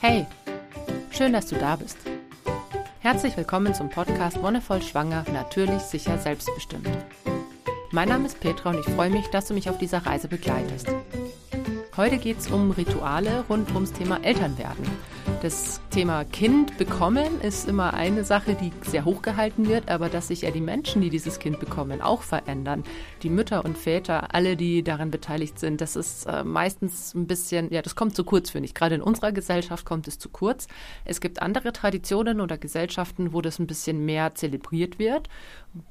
Hey, schön, dass du da bist. Herzlich willkommen zum Podcast Wonnevoll Schwanger, natürlich, sicher, selbstbestimmt. Mein Name ist Petra und ich freue mich, dass du mich auf dieser Reise begleitest. Heute geht es um Rituale rund ums Thema Elternwerden. Das Thema Kind bekommen ist immer eine Sache, die sehr hochgehalten wird, aber dass sich ja die Menschen, die dieses Kind bekommen, auch verändern. Die Mütter und Väter, alle, die daran beteiligt sind, das ist äh, meistens ein bisschen, ja, das kommt zu kurz, finde ich. Gerade in unserer Gesellschaft kommt es zu kurz. Es gibt andere Traditionen oder Gesellschaften, wo das ein bisschen mehr zelebriert wird,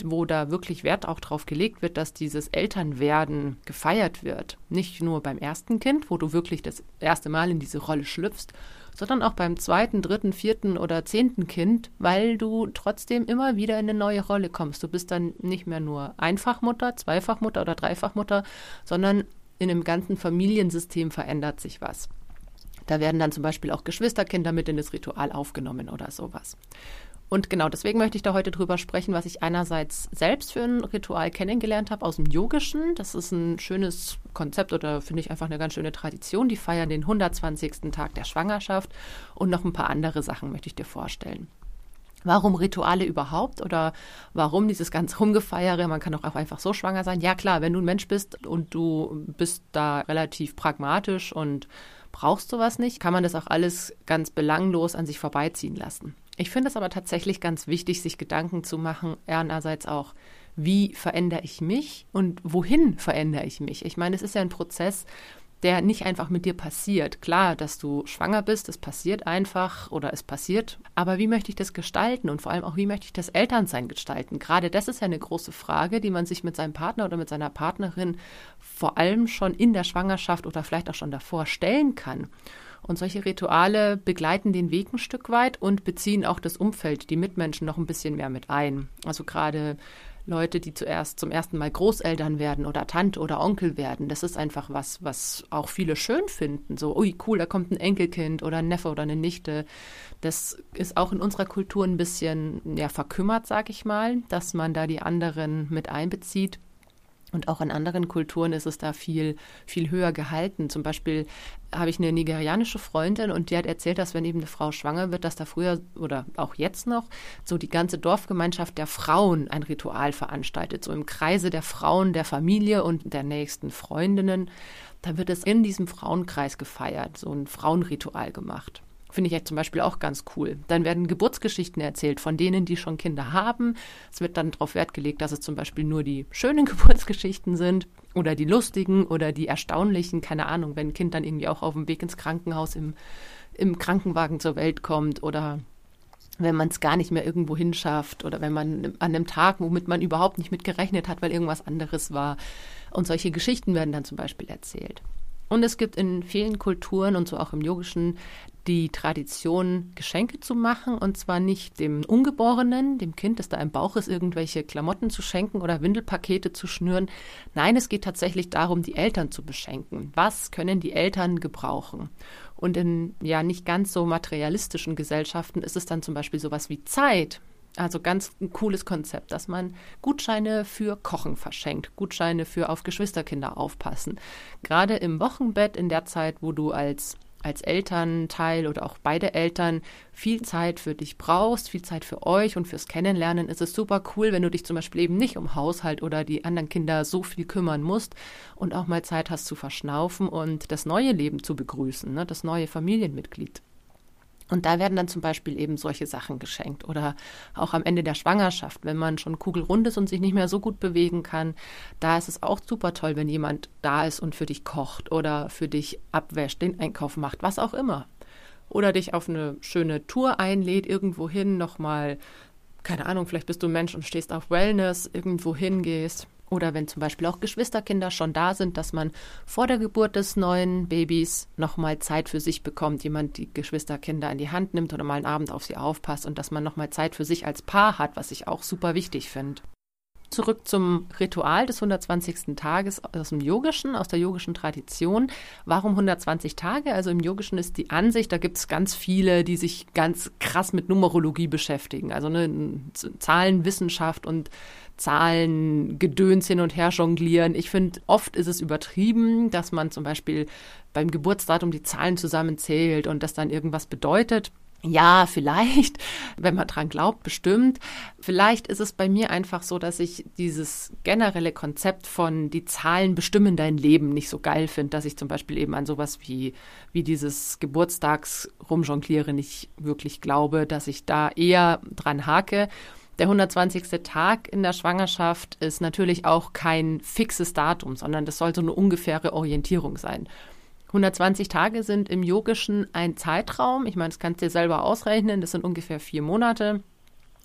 wo da wirklich Wert auch drauf gelegt wird, dass dieses Elternwerden gefeiert wird. Nicht nur beim ersten Kind, wo du wirklich das erste Mal in diese Rolle schlüpfst, sondern auch beim zweiten, dritten, vierten oder zehnten Kind, weil du trotzdem immer wieder in eine neue Rolle kommst. Du bist dann nicht mehr nur Einfachmutter, Zweifachmutter oder Dreifachmutter, sondern in einem ganzen Familiensystem verändert sich was. Da werden dann zum Beispiel auch Geschwisterkinder mit in das Ritual aufgenommen oder sowas. Und genau deswegen möchte ich da heute drüber sprechen, was ich einerseits selbst für ein Ritual kennengelernt habe aus dem Yogischen. Das ist ein schönes Konzept oder finde ich einfach eine ganz schöne Tradition. Die feiern den 120. Tag der Schwangerschaft und noch ein paar andere Sachen möchte ich dir vorstellen. Warum Rituale überhaupt oder warum dieses ganze Rumgefeiere? Man kann auch einfach so schwanger sein. Ja klar, wenn du ein Mensch bist und du bist da relativ pragmatisch und brauchst sowas nicht, kann man das auch alles ganz belanglos an sich vorbeiziehen lassen. Ich finde es aber tatsächlich ganz wichtig, sich Gedanken zu machen, einerseits auch, wie verändere ich mich und wohin verändere ich mich? Ich meine, es ist ja ein Prozess, der nicht einfach mit dir passiert. Klar, dass du schwanger bist, es passiert einfach oder es passiert. Aber wie möchte ich das gestalten und vor allem auch, wie möchte ich das Elternsein gestalten? Gerade das ist ja eine große Frage, die man sich mit seinem Partner oder mit seiner Partnerin vor allem schon in der Schwangerschaft oder vielleicht auch schon davor stellen kann. Und solche Rituale begleiten den Weg ein Stück weit und beziehen auch das Umfeld, die Mitmenschen noch ein bisschen mehr mit ein. Also gerade Leute, die zuerst zum ersten Mal Großeltern werden oder Tante oder Onkel werden. Das ist einfach was, was auch viele schön finden. So, ui, cool, da kommt ein Enkelkind oder ein Neffe oder eine Nichte. Das ist auch in unserer Kultur ein bisschen ja, verkümmert, sag ich mal, dass man da die anderen mit einbezieht. Und auch in anderen Kulturen ist es da viel, viel höher gehalten. Zum Beispiel habe ich eine nigerianische Freundin und die hat erzählt, dass wenn eben eine Frau schwanger wird, dass da früher oder auch jetzt noch so die ganze Dorfgemeinschaft der Frauen ein Ritual veranstaltet, so im Kreise der Frauen, der Familie und der nächsten Freundinnen. Da wird es in diesem Frauenkreis gefeiert, so ein Frauenritual gemacht. Finde ich jetzt zum Beispiel auch ganz cool. Dann werden Geburtsgeschichten erzählt von denen, die schon Kinder haben. Es wird dann darauf Wert gelegt, dass es zum Beispiel nur die schönen Geburtsgeschichten sind oder die lustigen oder die erstaunlichen. Keine Ahnung, wenn ein Kind dann irgendwie auch auf dem Weg ins Krankenhaus im, im Krankenwagen zur Welt kommt oder wenn man es gar nicht mehr irgendwo hinschafft oder wenn man an einem Tag, womit man überhaupt nicht mitgerechnet hat, weil irgendwas anderes war. Und solche Geschichten werden dann zum Beispiel erzählt. Und es gibt in vielen Kulturen und so auch im Yogischen die Tradition, Geschenke zu machen und zwar nicht dem Ungeborenen, dem Kind, das da im Bauch ist, irgendwelche Klamotten zu schenken oder Windelpakete zu schnüren. Nein, es geht tatsächlich darum, die Eltern zu beschenken. Was können die Eltern gebrauchen? Und in ja nicht ganz so materialistischen Gesellschaften ist es dann zum Beispiel sowas wie Zeit. Also ganz ein cooles Konzept, dass man Gutscheine für Kochen verschenkt, Gutscheine für auf Geschwisterkinder aufpassen. Gerade im Wochenbett in der Zeit, wo du als als Elternteil oder auch beide Eltern viel Zeit für dich brauchst, viel Zeit für euch und fürs Kennenlernen, ist es super cool, wenn du dich zum Beispiel eben nicht um Haushalt oder die anderen Kinder so viel kümmern musst und auch mal Zeit hast zu verschnaufen und das neue Leben zu begrüßen, ne, das neue Familienmitglied. Und da werden dann zum Beispiel eben solche Sachen geschenkt. Oder auch am Ende der Schwangerschaft, wenn man schon kugelrund ist und sich nicht mehr so gut bewegen kann, da ist es auch super toll, wenn jemand da ist und für dich kocht oder für dich abwäscht, den Einkauf macht, was auch immer. Oder dich auf eine schöne Tour einlädt, irgendwo hin, nochmal, keine Ahnung, vielleicht bist du Mensch und stehst auf Wellness, irgendwo hingehst oder wenn zum Beispiel auch Geschwisterkinder schon da sind, dass man vor der Geburt des neuen Babys nochmal Zeit für sich bekommt, jemand die Geschwisterkinder in die Hand nimmt oder mal einen Abend auf sie aufpasst und dass man nochmal Zeit für sich als Paar hat, was ich auch super wichtig finde. Zurück zum Ritual des 120. Tages aus dem Yogischen, aus der yogischen Tradition. Warum 120 Tage? Also im Yogischen ist die Ansicht, da gibt es ganz viele, die sich ganz krass mit Numerologie beschäftigen. Also eine Zahlenwissenschaft und Zahlen, Gedöns hin und her jonglieren. Ich finde, oft ist es übertrieben, dass man zum Beispiel beim Geburtsdatum die Zahlen zusammenzählt und das dann irgendwas bedeutet. Ja, vielleicht, wenn man dran glaubt, bestimmt. Vielleicht ist es bei mir einfach so, dass ich dieses generelle Konzept von die Zahlen bestimmen dein Leben nicht so geil finde, dass ich zum Beispiel eben an sowas wie, wie dieses Geburtstags rumjongliere nicht wirklich glaube, dass ich da eher dran hake. Der 120. Tag in der Schwangerschaft ist natürlich auch kein fixes Datum, sondern das soll so eine ungefähre Orientierung sein. 120 Tage sind im Yogischen ein Zeitraum. Ich meine, das kannst du dir selber ausrechnen. Das sind ungefähr vier Monate,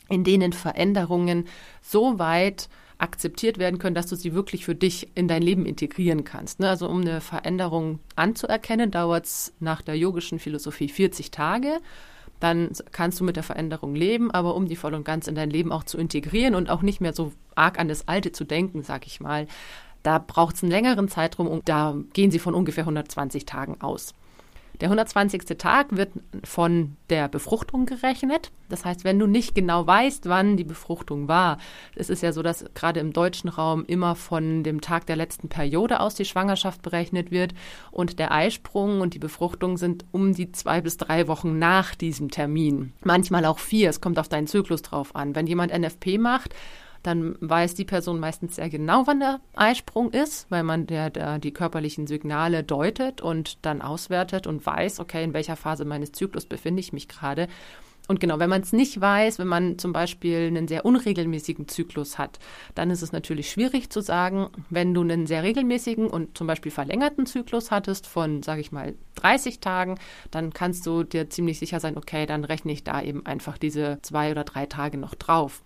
in denen Veränderungen so weit akzeptiert werden können, dass du sie wirklich für dich in dein Leben integrieren kannst. Ne? Also um eine Veränderung anzuerkennen, dauert es nach der yogischen Philosophie 40 Tage. Dann kannst du mit der Veränderung leben, aber um die voll und ganz in dein Leben auch zu integrieren und auch nicht mehr so arg an das Alte zu denken, sag ich mal, da braucht es einen längeren Zeitraum und da gehen sie von ungefähr 120 Tagen aus. Der 120. Tag wird von der Befruchtung gerechnet. Das heißt, wenn du nicht genau weißt, wann die Befruchtung war, es ist ja so, dass gerade im deutschen Raum immer von dem Tag der letzten Periode aus die Schwangerschaft berechnet wird und der Eisprung und die Befruchtung sind um die zwei bis drei Wochen nach diesem Termin. Manchmal auch vier. Es kommt auf deinen Zyklus drauf an. Wenn jemand NFP macht, dann weiß die Person meistens sehr genau, wann der Eisprung ist, weil man der, der, die körperlichen Signale deutet und dann auswertet und weiß, okay, in welcher Phase meines Zyklus befinde ich mich gerade. Und genau, wenn man es nicht weiß, wenn man zum Beispiel einen sehr unregelmäßigen Zyklus hat, dann ist es natürlich schwierig zu sagen, wenn du einen sehr regelmäßigen und zum Beispiel verlängerten Zyklus hattest von, sage ich mal, 30 Tagen, dann kannst du dir ziemlich sicher sein, okay, dann rechne ich da eben einfach diese zwei oder drei Tage noch drauf.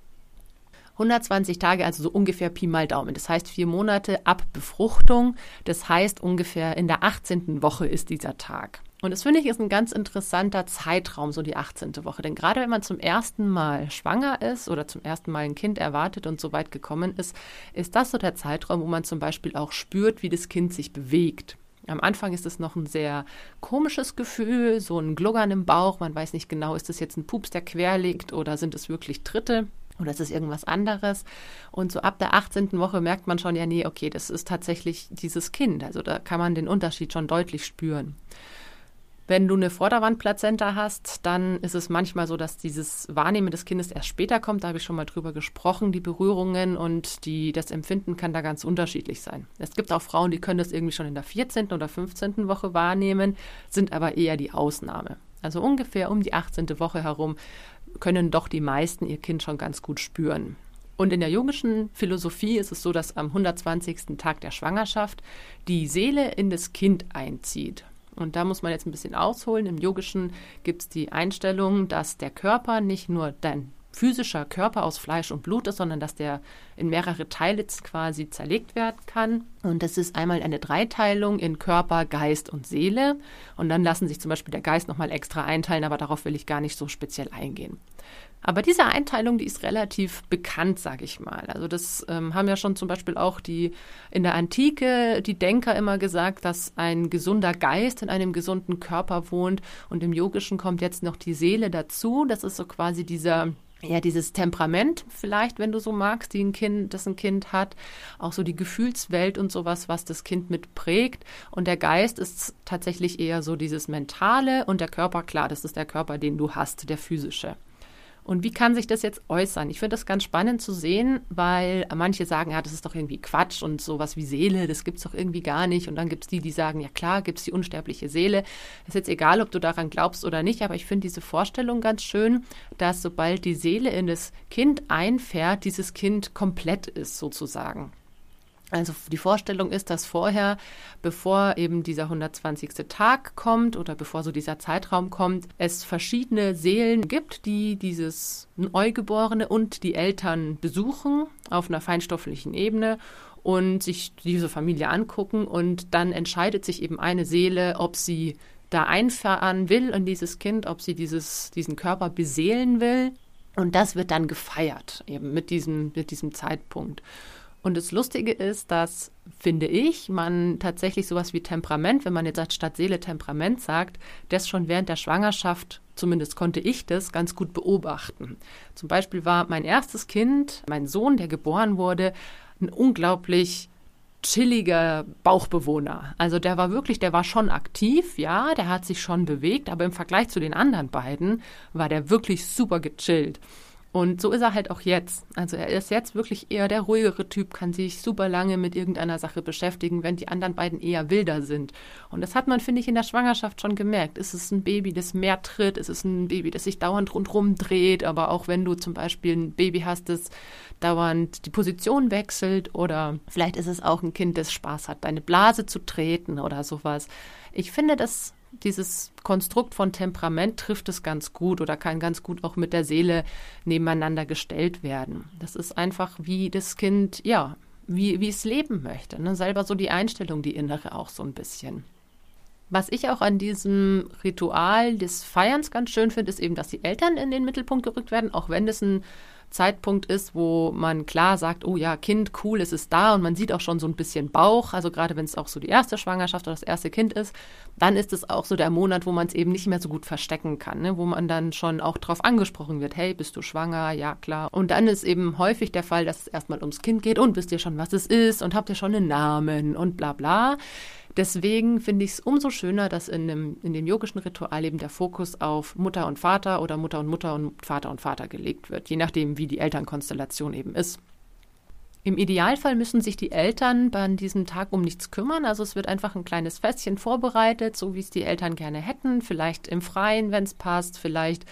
120 Tage, also so ungefähr Pi mal Daumen. Das heißt vier Monate ab Befruchtung. Das heißt ungefähr in der 18. Woche ist dieser Tag. Und das finde ich ist ein ganz interessanter Zeitraum, so die 18. Woche. Denn gerade wenn man zum ersten Mal schwanger ist oder zum ersten Mal ein Kind erwartet und so weit gekommen ist, ist das so der Zeitraum, wo man zum Beispiel auch spürt, wie das Kind sich bewegt. Am Anfang ist es noch ein sehr komisches Gefühl, so ein Gluggern im Bauch. Man weiß nicht genau, ist das jetzt ein Pups, der quer liegt oder sind es wirklich Tritte oder es ist irgendwas anderes. Und so ab der 18. Woche merkt man schon, ja, nee, okay, das ist tatsächlich dieses Kind. Also da kann man den Unterschied schon deutlich spüren. Wenn du eine Vorderwandplazenta hast, dann ist es manchmal so, dass dieses Wahrnehmen des Kindes erst später kommt. Da habe ich schon mal drüber gesprochen. Die Berührungen und die, das Empfinden kann da ganz unterschiedlich sein. Es gibt auch Frauen, die können das irgendwie schon in der 14. oder 15. Woche wahrnehmen, sind aber eher die Ausnahme. Also ungefähr um die 18. Woche herum können doch die meisten ihr Kind schon ganz gut spüren. Und in der yogischen Philosophie ist es so, dass am 120. Tag der Schwangerschaft die Seele in das Kind einzieht. Und da muss man jetzt ein bisschen ausholen. Im Yogischen gibt es die Einstellung, dass der Körper nicht nur dein physischer Körper aus Fleisch und Blut ist, sondern dass der in mehrere Teile quasi zerlegt werden kann. Und das ist einmal eine Dreiteilung in Körper, Geist und Seele. Und dann lassen sich zum Beispiel der Geist nochmal extra einteilen, aber darauf will ich gar nicht so speziell eingehen. Aber diese Einteilung, die ist relativ bekannt, sage ich mal. Also das ähm, haben ja schon zum Beispiel auch die in der Antike die Denker immer gesagt, dass ein gesunder Geist in einem gesunden Körper wohnt. Und im Yogischen kommt jetzt noch die Seele dazu. Das ist so quasi dieser ja, dieses Temperament vielleicht, wenn du so magst, die ein Kind, das ein Kind hat, auch so die Gefühlswelt und sowas, was das Kind mitprägt. Und der Geist ist tatsächlich eher so dieses Mentale und der Körper, klar, das ist der Körper, den du hast, der physische. Und wie kann sich das jetzt äußern? Ich finde das ganz spannend zu sehen, weil manche sagen, ja, das ist doch irgendwie Quatsch und sowas wie Seele, das gibt es doch irgendwie gar nicht. Und dann gibt es die, die sagen, ja klar, gibt es die unsterbliche Seele. ist jetzt egal, ob du daran glaubst oder nicht, aber ich finde diese Vorstellung ganz schön, dass sobald die Seele in das Kind einfährt, dieses Kind komplett ist sozusagen. Also die Vorstellung ist, dass vorher, bevor eben dieser 120. Tag kommt oder bevor so dieser Zeitraum kommt, es verschiedene Seelen gibt, die dieses Neugeborene und die Eltern besuchen auf einer feinstofflichen Ebene und sich diese Familie angucken und dann entscheidet sich eben eine Seele, ob sie da einfahren will in dieses Kind, ob sie dieses, diesen Körper beseelen will. Und das wird dann gefeiert, eben mit diesem, mit diesem Zeitpunkt. Und das Lustige ist, dass, finde ich, man tatsächlich sowas wie Temperament, wenn man jetzt statt Seele Temperament sagt, das schon während der Schwangerschaft, zumindest konnte ich das, ganz gut beobachten. Zum Beispiel war mein erstes Kind, mein Sohn, der geboren wurde, ein unglaublich chilliger Bauchbewohner. Also der war wirklich, der war schon aktiv, ja, der hat sich schon bewegt, aber im Vergleich zu den anderen beiden war der wirklich super gechillt. Und so ist er halt auch jetzt. Also er ist jetzt wirklich eher der ruhigere Typ, kann sich super lange mit irgendeiner Sache beschäftigen, wenn die anderen beiden eher wilder sind. Und das hat man, finde ich, in der Schwangerschaft schon gemerkt. Ist es ein Baby, das mehr tritt? Ist es ein Baby, das sich dauernd rundherum dreht? Aber auch wenn du zum Beispiel ein Baby hast, das dauernd die Position wechselt oder vielleicht ist es auch ein Kind, das Spaß hat, deine Blase zu treten oder sowas. Ich finde, das dieses Konstrukt von Temperament trifft es ganz gut oder kann ganz gut auch mit der Seele nebeneinander gestellt werden. Das ist einfach, wie das Kind, ja, wie, wie es leben möchte. Ne? Selber so die Einstellung, die innere auch so ein bisschen. Was ich auch an diesem Ritual des Feierns ganz schön finde, ist eben, dass die Eltern in den Mittelpunkt gerückt werden, auch wenn es ein Zeitpunkt ist, wo man klar sagt, oh ja, Kind, cool, es ist da und man sieht auch schon so ein bisschen Bauch, also gerade wenn es auch so die erste Schwangerschaft oder das erste Kind ist, dann ist es auch so der Monat, wo man es eben nicht mehr so gut verstecken kann, ne? wo man dann schon auch drauf angesprochen wird, hey, bist du schwanger? Ja, klar. Und dann ist eben häufig der Fall, dass es erstmal ums Kind geht und wisst ihr schon, was es ist und habt ihr schon einen Namen und bla bla. Deswegen finde ich es umso schöner, dass in dem, in dem yogischen Ritual eben der Fokus auf Mutter und Vater oder Mutter und Mutter und Vater und Vater gelegt wird, je nachdem, wie die Elternkonstellation eben ist. Im Idealfall müssen sich die Eltern bei diesem Tag um nichts kümmern. Also es wird einfach ein kleines Festchen vorbereitet, so wie es die Eltern gerne hätten. Vielleicht im Freien, wenn es passt, vielleicht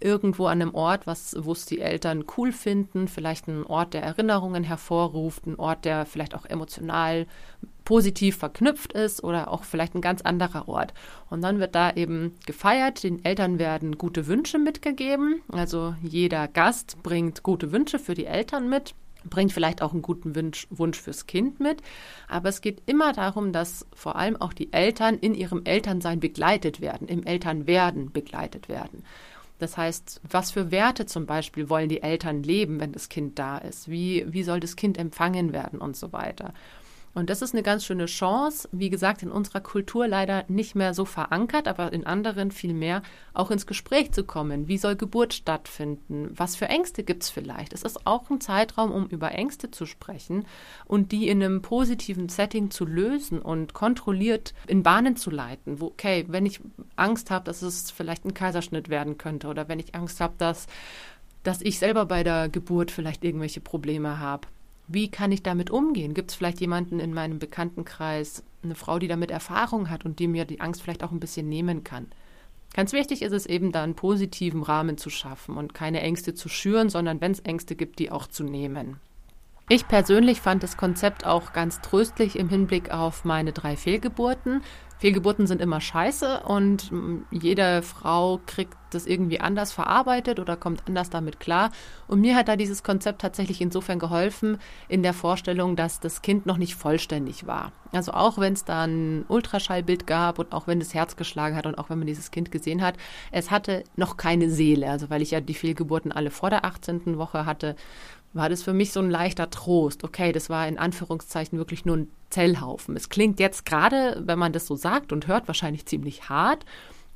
irgendwo an einem Ort, was, wo es die Eltern cool finden, vielleicht ein Ort, der Erinnerungen hervorruft, ein Ort, der vielleicht auch emotional positiv verknüpft ist oder auch vielleicht ein ganz anderer Ort. Und dann wird da eben gefeiert, den Eltern werden gute Wünsche mitgegeben, also jeder Gast bringt gute Wünsche für die Eltern mit bringt vielleicht auch einen guten Wunsch, Wunsch fürs Kind mit. Aber es geht immer darum, dass vor allem auch die Eltern in ihrem Elternsein begleitet werden, im Elternwerden begleitet werden. Das heißt, was für Werte zum Beispiel wollen die Eltern leben, wenn das Kind da ist? Wie, wie soll das Kind empfangen werden und so weiter? Und das ist eine ganz schöne Chance, wie gesagt, in unserer Kultur leider nicht mehr so verankert, aber in anderen viel mehr, auch ins Gespräch zu kommen. Wie soll Geburt stattfinden? Was für Ängste gibt es vielleicht? Es ist auch ein Zeitraum, um über Ängste zu sprechen und die in einem positiven Setting zu lösen und kontrolliert in Bahnen zu leiten. Wo, okay, wenn ich Angst habe, dass es vielleicht ein Kaiserschnitt werden könnte oder wenn ich Angst habe, dass dass ich selber bei der Geburt vielleicht irgendwelche Probleme habe wie kann ich damit umgehen? Gibt es vielleicht jemanden in meinem Bekanntenkreis, eine Frau, die damit Erfahrung hat und die mir die Angst vielleicht auch ein bisschen nehmen kann? Ganz wichtig ist es eben da einen positiven Rahmen zu schaffen und keine Ängste zu schüren, sondern wenn es Ängste gibt, die auch zu nehmen. Ich persönlich fand das Konzept auch ganz tröstlich im Hinblick auf meine drei Fehlgeburten. Fehlgeburten sind immer scheiße und mm, jede Frau kriegt das irgendwie anders verarbeitet oder kommt anders damit klar. Und mir hat da dieses Konzept tatsächlich insofern geholfen, in der Vorstellung, dass das Kind noch nicht vollständig war. Also auch wenn es da ein Ultraschallbild gab und auch wenn das Herz geschlagen hat und auch wenn man dieses Kind gesehen hat, es hatte noch keine Seele. Also weil ich ja die Fehlgeburten alle vor der 18. Woche hatte, war das für mich so ein leichter Trost. Okay, das war in Anführungszeichen wirklich nur ein Zellhaufen. Es klingt jetzt gerade, wenn man das so sagt und hört, wahrscheinlich ziemlich hart.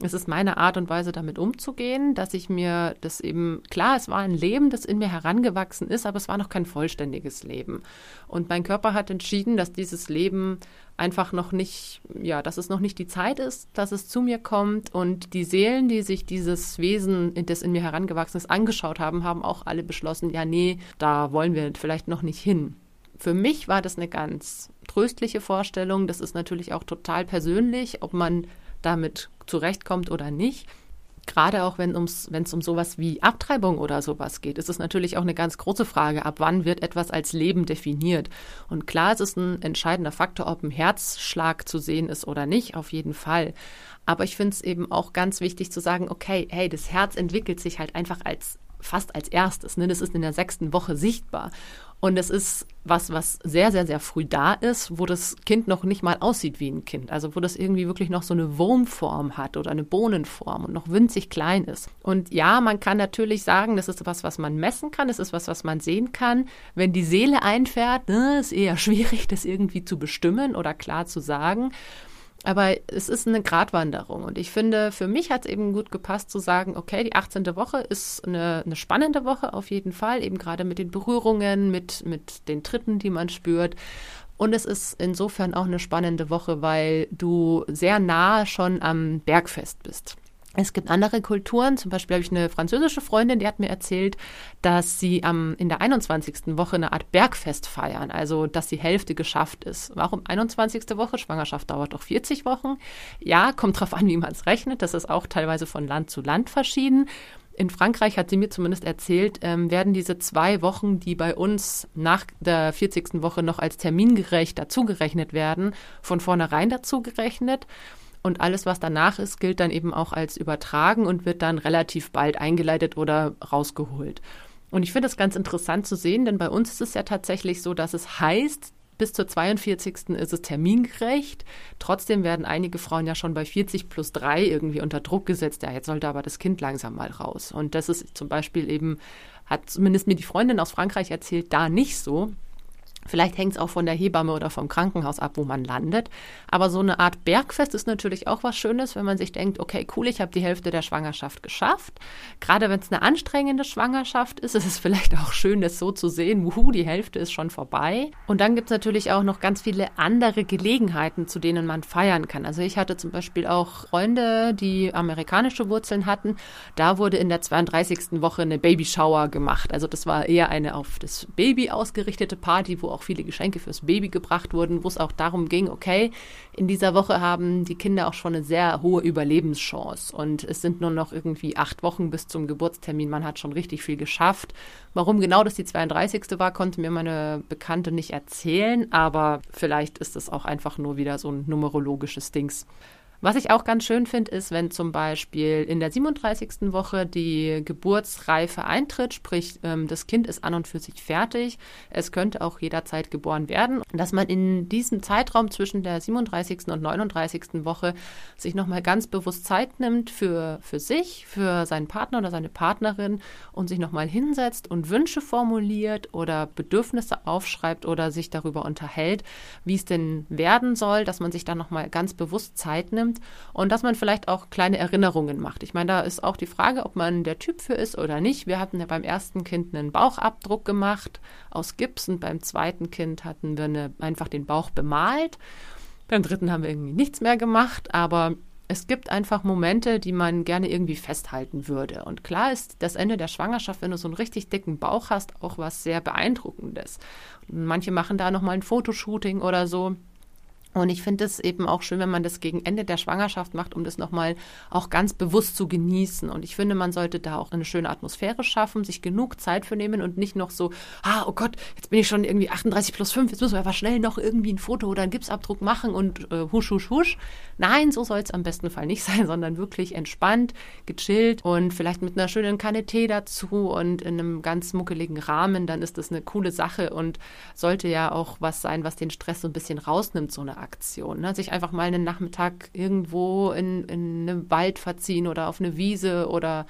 Es ist meine Art und Weise, damit umzugehen, dass ich mir das eben, klar, es war ein Leben, das in mir herangewachsen ist, aber es war noch kein vollständiges Leben. Und mein Körper hat entschieden, dass dieses Leben einfach noch nicht, ja, dass es noch nicht die Zeit ist, dass es zu mir kommt. Und die Seelen, die sich dieses Wesen, das in mir herangewachsen ist, angeschaut haben, haben auch alle beschlossen, ja, nee, da wollen wir vielleicht noch nicht hin. Für mich war das eine ganz tröstliche Vorstellung. Das ist natürlich auch total persönlich, ob man damit zurechtkommt oder nicht. Gerade auch wenn es um sowas wie Abtreibung oder sowas geht, ist es natürlich auch eine ganz große Frage, ab wann wird etwas als Leben definiert. Und klar, es ist ein entscheidender Faktor, ob ein Herzschlag zu sehen ist oder nicht, auf jeden Fall. Aber ich finde es eben auch ganz wichtig zu sagen, okay, hey, das Herz entwickelt sich halt einfach als fast als erstes. Ne? Das ist in der sechsten Woche sichtbar. Und es ist was, was sehr, sehr, sehr früh da ist, wo das Kind noch nicht mal aussieht wie ein Kind. Also wo das irgendwie wirklich noch so eine Wurmform hat oder eine Bohnenform und noch winzig klein ist. Und ja, man kann natürlich sagen, das ist was, was man messen kann, das ist was, was man sehen kann. Wenn die Seele einfährt, ne, ist eher schwierig, das irgendwie zu bestimmen oder klar zu sagen. Aber es ist eine Gratwanderung. Und ich finde, für mich hat es eben gut gepasst zu sagen, okay, die 18. Woche ist eine, eine spannende Woche auf jeden Fall, eben gerade mit den Berührungen, mit, mit den Tritten, die man spürt. Und es ist insofern auch eine spannende Woche, weil du sehr nah schon am Bergfest bist. Es gibt andere Kulturen, zum Beispiel habe ich eine französische Freundin, die hat mir erzählt, dass sie am, in der 21. Woche eine Art Bergfest feiern, also dass die Hälfte geschafft ist. Warum 21. Woche? Schwangerschaft dauert doch 40 Wochen. Ja, kommt drauf an, wie man es rechnet. Das ist auch teilweise von Land zu Land verschieden. In Frankreich hat sie mir zumindest erzählt, ähm, werden diese zwei Wochen, die bei uns nach der 40. Woche noch als termingerecht dazugerechnet werden, von vornherein dazugerechnet. Und alles, was danach ist, gilt dann eben auch als übertragen und wird dann relativ bald eingeleitet oder rausgeholt. Und ich finde es ganz interessant zu sehen, denn bei uns ist es ja tatsächlich so, dass es heißt, bis zur 42. ist es termingerecht. Trotzdem werden einige Frauen ja schon bei 40 plus 3 irgendwie unter Druck gesetzt. Ja, jetzt sollte aber das Kind langsam mal raus. Und das ist zum Beispiel eben, hat zumindest mir die Freundin aus Frankreich erzählt, da nicht so. Vielleicht hängt es auch von der Hebamme oder vom Krankenhaus ab, wo man landet. Aber so eine Art Bergfest ist natürlich auch was Schönes, wenn man sich denkt, okay, cool, ich habe die Hälfte der Schwangerschaft geschafft. Gerade wenn es eine anstrengende Schwangerschaft ist, ist es vielleicht auch schön, das so zu sehen, wuhu, die Hälfte ist schon vorbei. Und dann gibt es natürlich auch noch ganz viele andere Gelegenheiten, zu denen man feiern kann. Also ich hatte zum Beispiel auch Freunde, die amerikanische Wurzeln hatten. Da wurde in der 32. Woche eine Babyshower gemacht. Also das war eher eine auf das Baby ausgerichtete Party, wo auch viele Geschenke fürs Baby gebracht wurden, wo es auch darum ging, okay, in dieser Woche haben die Kinder auch schon eine sehr hohe Überlebenschance und es sind nur noch irgendwie acht Wochen bis zum Geburtstermin. Man hat schon richtig viel geschafft. Warum genau das die 32. war, konnte mir meine Bekannte nicht erzählen, aber vielleicht ist es auch einfach nur wieder so ein numerologisches Dings. Was ich auch ganz schön finde, ist, wenn zum Beispiel in der 37. Woche die Geburtsreife eintritt, sprich ähm, das Kind ist an und für sich fertig, es könnte auch jederzeit geboren werden, dass man in diesem Zeitraum zwischen der 37. und 39. Woche sich nochmal ganz bewusst Zeit nimmt für, für sich, für seinen Partner oder seine Partnerin und sich nochmal hinsetzt und Wünsche formuliert oder Bedürfnisse aufschreibt oder sich darüber unterhält, wie es denn werden soll, dass man sich da nochmal ganz bewusst Zeit nimmt nimmt und dass man vielleicht auch kleine Erinnerungen macht. Ich meine, da ist auch die Frage, ob man der Typ für ist oder nicht. Wir hatten ja beim ersten Kind einen Bauchabdruck gemacht aus Gips und beim zweiten Kind hatten wir eine, einfach den Bauch bemalt. Beim dritten haben wir irgendwie nichts mehr gemacht, aber es gibt einfach Momente, die man gerne irgendwie festhalten würde. Und klar ist das Ende der Schwangerschaft, wenn du so einen richtig dicken Bauch hast, auch was sehr beeindruckendes. Und manche machen da nochmal ein Fotoshooting oder so. Und ich finde es eben auch schön, wenn man das gegen Ende der Schwangerschaft macht, um das nochmal auch ganz bewusst zu genießen. Und ich finde, man sollte da auch eine schöne Atmosphäre schaffen, sich genug Zeit für nehmen und nicht noch so, ah, oh Gott, jetzt bin ich schon irgendwie 38 plus 5, jetzt müssen wir einfach schnell noch irgendwie ein Foto oder einen Gipsabdruck machen und äh, husch, husch, husch. Nein, so soll es am besten Fall nicht sein, sondern wirklich entspannt, gechillt und vielleicht mit einer schönen Kanne Tee dazu und in einem ganz muckeligen Rahmen, dann ist das eine coole Sache und sollte ja auch was sein, was den Stress so ein bisschen rausnimmt, so eine Aktion. Ne? Sich einfach mal einen Nachmittag irgendwo in, in einen Wald verziehen oder auf eine Wiese oder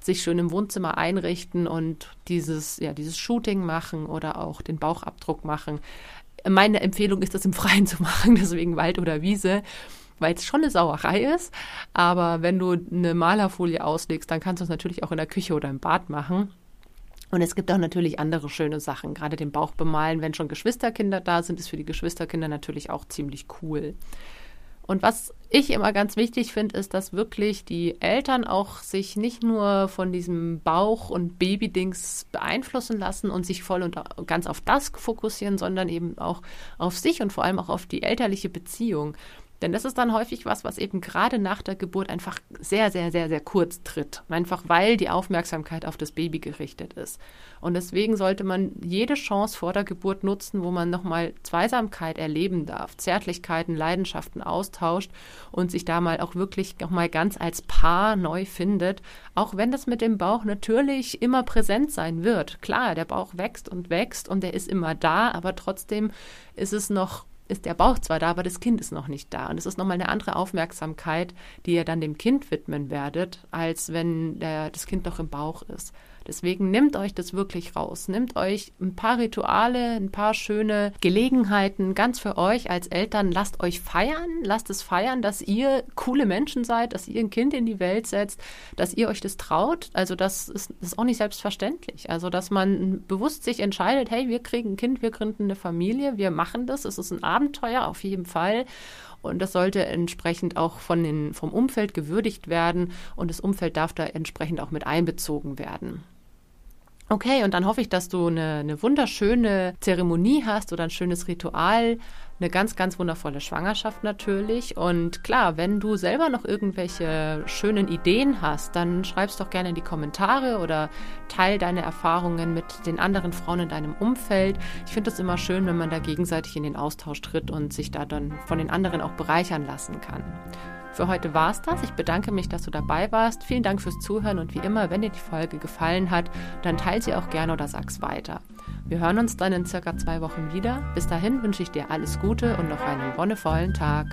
sich schön im Wohnzimmer einrichten und dieses, ja, dieses Shooting machen oder auch den Bauchabdruck machen. Meine Empfehlung ist, das im Freien zu machen, deswegen Wald oder Wiese, weil es schon eine Sauerei ist. Aber wenn du eine Malerfolie auslegst, dann kannst du es natürlich auch in der Küche oder im Bad machen. Und es gibt auch natürlich andere schöne Sachen. Gerade den Bauch bemalen, wenn schon Geschwisterkinder da sind, ist für die Geschwisterkinder natürlich auch ziemlich cool. Und was ich immer ganz wichtig finde, ist, dass wirklich die Eltern auch sich nicht nur von diesem Bauch- und Babydings beeinflussen lassen und sich voll und ganz auf das fokussieren, sondern eben auch auf sich und vor allem auch auf die elterliche Beziehung. Denn das ist dann häufig was, was eben gerade nach der Geburt einfach sehr, sehr, sehr, sehr kurz tritt. Einfach weil die Aufmerksamkeit auf das Baby gerichtet ist. Und deswegen sollte man jede Chance vor der Geburt nutzen, wo man nochmal Zweisamkeit erleben darf, Zärtlichkeiten, Leidenschaften austauscht und sich da mal auch wirklich nochmal ganz als Paar neu findet. Auch wenn das mit dem Bauch natürlich immer präsent sein wird. Klar, der Bauch wächst und wächst und der ist immer da, aber trotzdem ist es noch ist der Bauch zwar da, aber das Kind ist noch nicht da. Und es ist nochmal eine andere Aufmerksamkeit, die ihr dann dem Kind widmen werdet, als wenn der, das Kind noch im Bauch ist. Deswegen nehmt euch das wirklich raus. Nehmt euch ein paar Rituale, ein paar schöne Gelegenheiten ganz für euch als Eltern. Lasst euch feiern. Lasst es feiern, dass ihr coole Menschen seid, dass ihr ein Kind in die Welt setzt, dass ihr euch das traut. Also das ist, ist auch nicht selbstverständlich. Also dass man bewusst sich entscheidet, hey, wir kriegen ein Kind, wir gründen eine Familie, wir machen das. Es ist ein Abenteuer auf jeden Fall. Und das sollte entsprechend auch von den, vom Umfeld gewürdigt werden und das Umfeld darf da entsprechend auch mit einbezogen werden. Okay, und dann hoffe ich, dass du eine, eine wunderschöne Zeremonie hast oder ein schönes Ritual, eine ganz, ganz wundervolle Schwangerschaft natürlich. Und klar, wenn du selber noch irgendwelche schönen Ideen hast, dann schreib's doch gerne in die Kommentare oder teil deine Erfahrungen mit den anderen Frauen in deinem Umfeld. Ich finde es immer schön, wenn man da gegenseitig in den Austausch tritt und sich da dann von den anderen auch bereichern lassen kann. Für heute war es das. Ich bedanke mich, dass du dabei warst. Vielen Dank fürs Zuhören und wie immer, wenn dir die Folge gefallen hat, dann teile sie auch gerne oder sag's weiter. Wir hören uns dann in circa zwei Wochen wieder. Bis dahin wünsche ich dir alles Gute und noch einen wonnevollen Tag.